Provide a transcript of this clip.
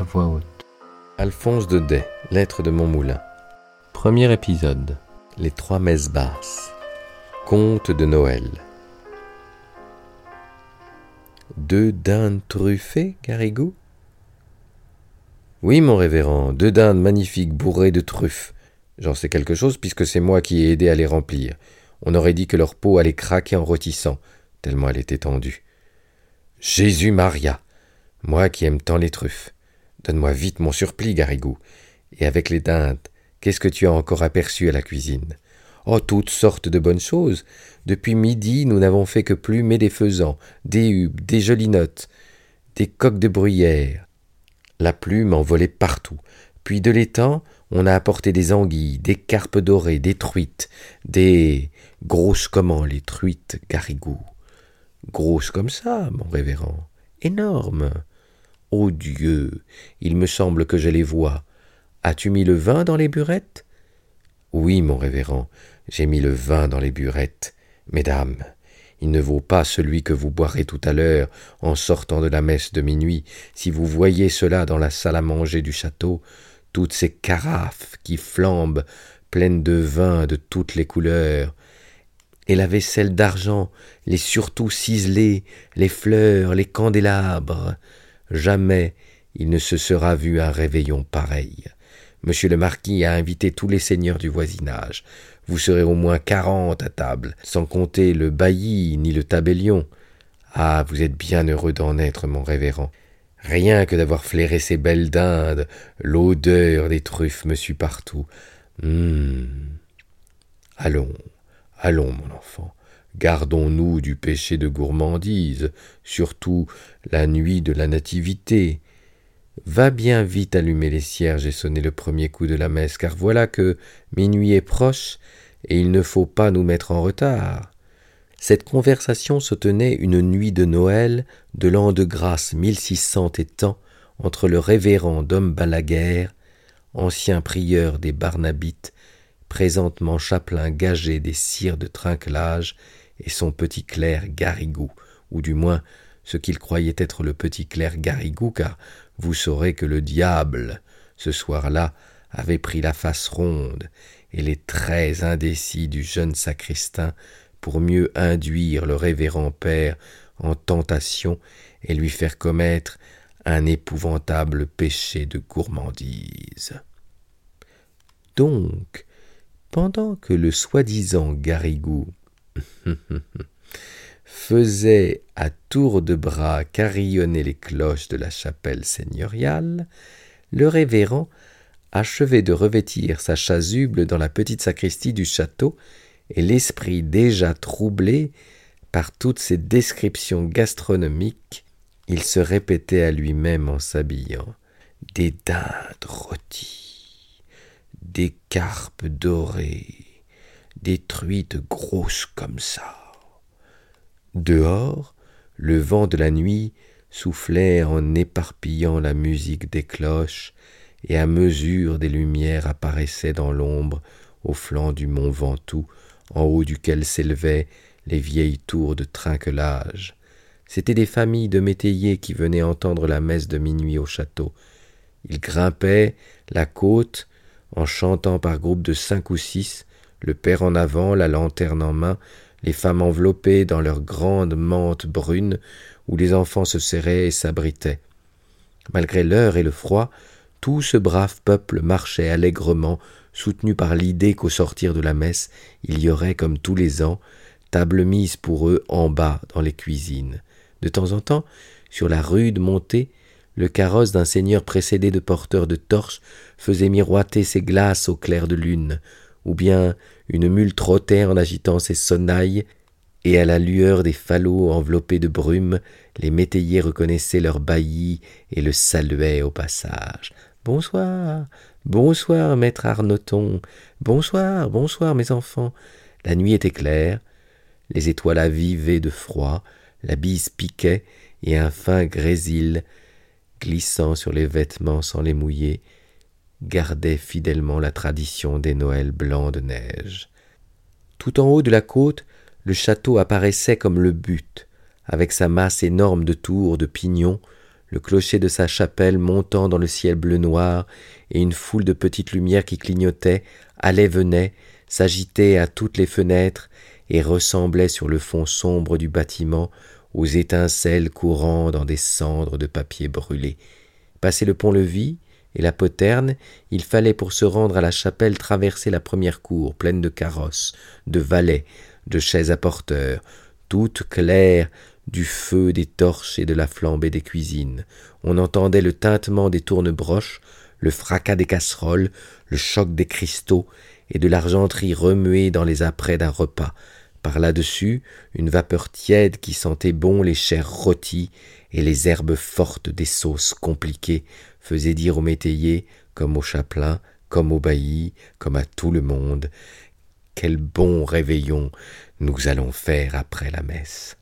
à voix haute. Alphonse de Day, Lettre de Montmoulin. Premier épisode. Les trois messes basses. Conte de Noël. Deux dindes truffées, Garrigou? Oui, mon révérend, deux dindes magnifiques bourrées de truffes. J'en sais quelque chose puisque c'est moi qui ai aidé à les remplir. On aurait dit que leur peau allait craquer en rôtissant, tellement elle était tendue. Jésus Maria Moi qui aime tant les truffes. Donne-moi vite mon surplis, Garrigou. Et avec les dindes, qu'est-ce que tu as encore aperçu à la cuisine? Oh, toutes sortes de bonnes choses. Depuis midi, nous n'avons fait que plumer des faisans, des hubes, des gelinottes, des coques de bruyère. La plume en volait partout. Puis de l'étang, on a apporté des anguilles, des carpes dorées, des truites, des grosses comment les truites, Garrigou. Grosses comme ça, mon révérend. Énormes. Ô Dieu, il me semble que je les vois. As-tu mis le vin dans les burettes? Oui, mon révérend, j'ai mis le vin dans les burettes. Mesdames, il ne vaut pas celui que vous boirez tout à l'heure en sortant de la messe de minuit. Si vous voyez cela dans la salle à manger du château, toutes ces carafes qui flambent, pleines de vin de toutes les couleurs, et la vaisselle d'argent, les surtout ciselés, les fleurs, les candélabres, Jamais il ne se sera vu un réveillon pareil. Monsieur le marquis a invité tous les seigneurs du voisinage. Vous serez au moins quarante à table, sans compter le bailli ni le tabellion. Ah, vous êtes bien heureux d'en être, mon révérend. Rien que d'avoir flairé ces belles dindes, l'odeur des truffes me suit partout. Hum. Allons, allons, mon enfant. Gardons-nous du péché de gourmandise, surtout la nuit de la Nativité. Va bien vite allumer les cierges et sonner le premier coup de la messe, car voilà que minuit est proche, et il ne faut pas nous mettre en retard. Cette conversation se tenait une nuit de Noël de l'an de grâce 1600 étant entre le révérend Dom Balaguer, ancien prieur des Barnabites, présentement chapelain gagé des cires de trinquelage, et son petit clerc Garrigou, ou du moins ce qu'il croyait être le petit clerc Garrigou, car vous saurez que le diable, ce soir-là, avait pris la face ronde et les traits indécis du jeune sacristain pour mieux induire le révérend père en tentation et lui faire commettre un épouvantable péché de gourmandise. Donc, pendant que le soi-disant Garrigou faisait à tour de bras carillonner les cloches de la chapelle seigneuriale, le révérend achevait de revêtir sa chasuble dans la petite sacristie du château, et l'esprit déjà troublé par toutes ces descriptions gastronomiques, il se répétait à lui-même en s'habillant. Des dindes rôties, des carpes dorées, des truites grosses comme ça. Dehors, le vent de la nuit soufflait en éparpillant la musique des cloches, et à mesure des lumières apparaissaient dans l'ombre au flanc du mont Ventoux, en haut duquel s'élevaient les vieilles tours de trinquelage. C'étaient des familles de métayers qui venaient entendre la messe de minuit au château. Ils grimpaient la côte en chantant par groupes de cinq ou six, le père en avant, la lanterne en main, les femmes enveloppées dans leurs grandes mantes brunes, où les enfants se serraient et s'abritaient. Malgré l'heure et le froid, tout ce brave peuple marchait allègrement, soutenu par l'idée qu'au sortir de la messe, il y aurait, comme tous les ans, table mise pour eux en bas dans les cuisines. De temps en temps, sur la rude montée, le carrosse d'un seigneur précédé de porteurs de torches faisait miroiter ses glaces au clair de lune, ou bien une mule trottait en agitant ses sonnailles, et à la lueur des falots enveloppés de brume, les métayers reconnaissaient leur bailli et le saluaient au passage. Bonsoir, bonsoir, maître Arnoton, bonsoir, bonsoir, mes enfants. La nuit était claire, les étoiles avivaient de froid, la bise piquait, et un fin grésil, glissant sur les vêtements sans les mouiller, gardait fidèlement la tradition des Noëls blancs de neige. Tout en haut de la côte, le château apparaissait comme le but, avec sa masse énorme de tours, de pignons, le clocher de sa chapelle montant dans le ciel bleu noir, et une foule de petites lumières qui clignotaient, allaient, venaient, s'agitaient à toutes les fenêtres, et ressemblaient sur le fond sombre du bâtiment aux étincelles courant dans des cendres de papier brûlé. Passé le pont-levis et la poterne, il fallait pour se rendre à la chapelle traverser la première cour pleine de carrosses, de valets, de chaises à porteurs, toute claire du feu des torches et de la flambée des cuisines. On entendait le tintement des tournebroches, le fracas des casseroles, le choc des cristaux et de l'argenterie remuée dans les apprêts d'un repas. Par là-dessus, une vapeur tiède qui sentait bon les chairs rôties et les herbes fortes des sauces compliquées faisait dire au métayer, comme au chapelain, comme au bailli, comme à tout le monde, quel bon réveillon nous allons faire après la messe.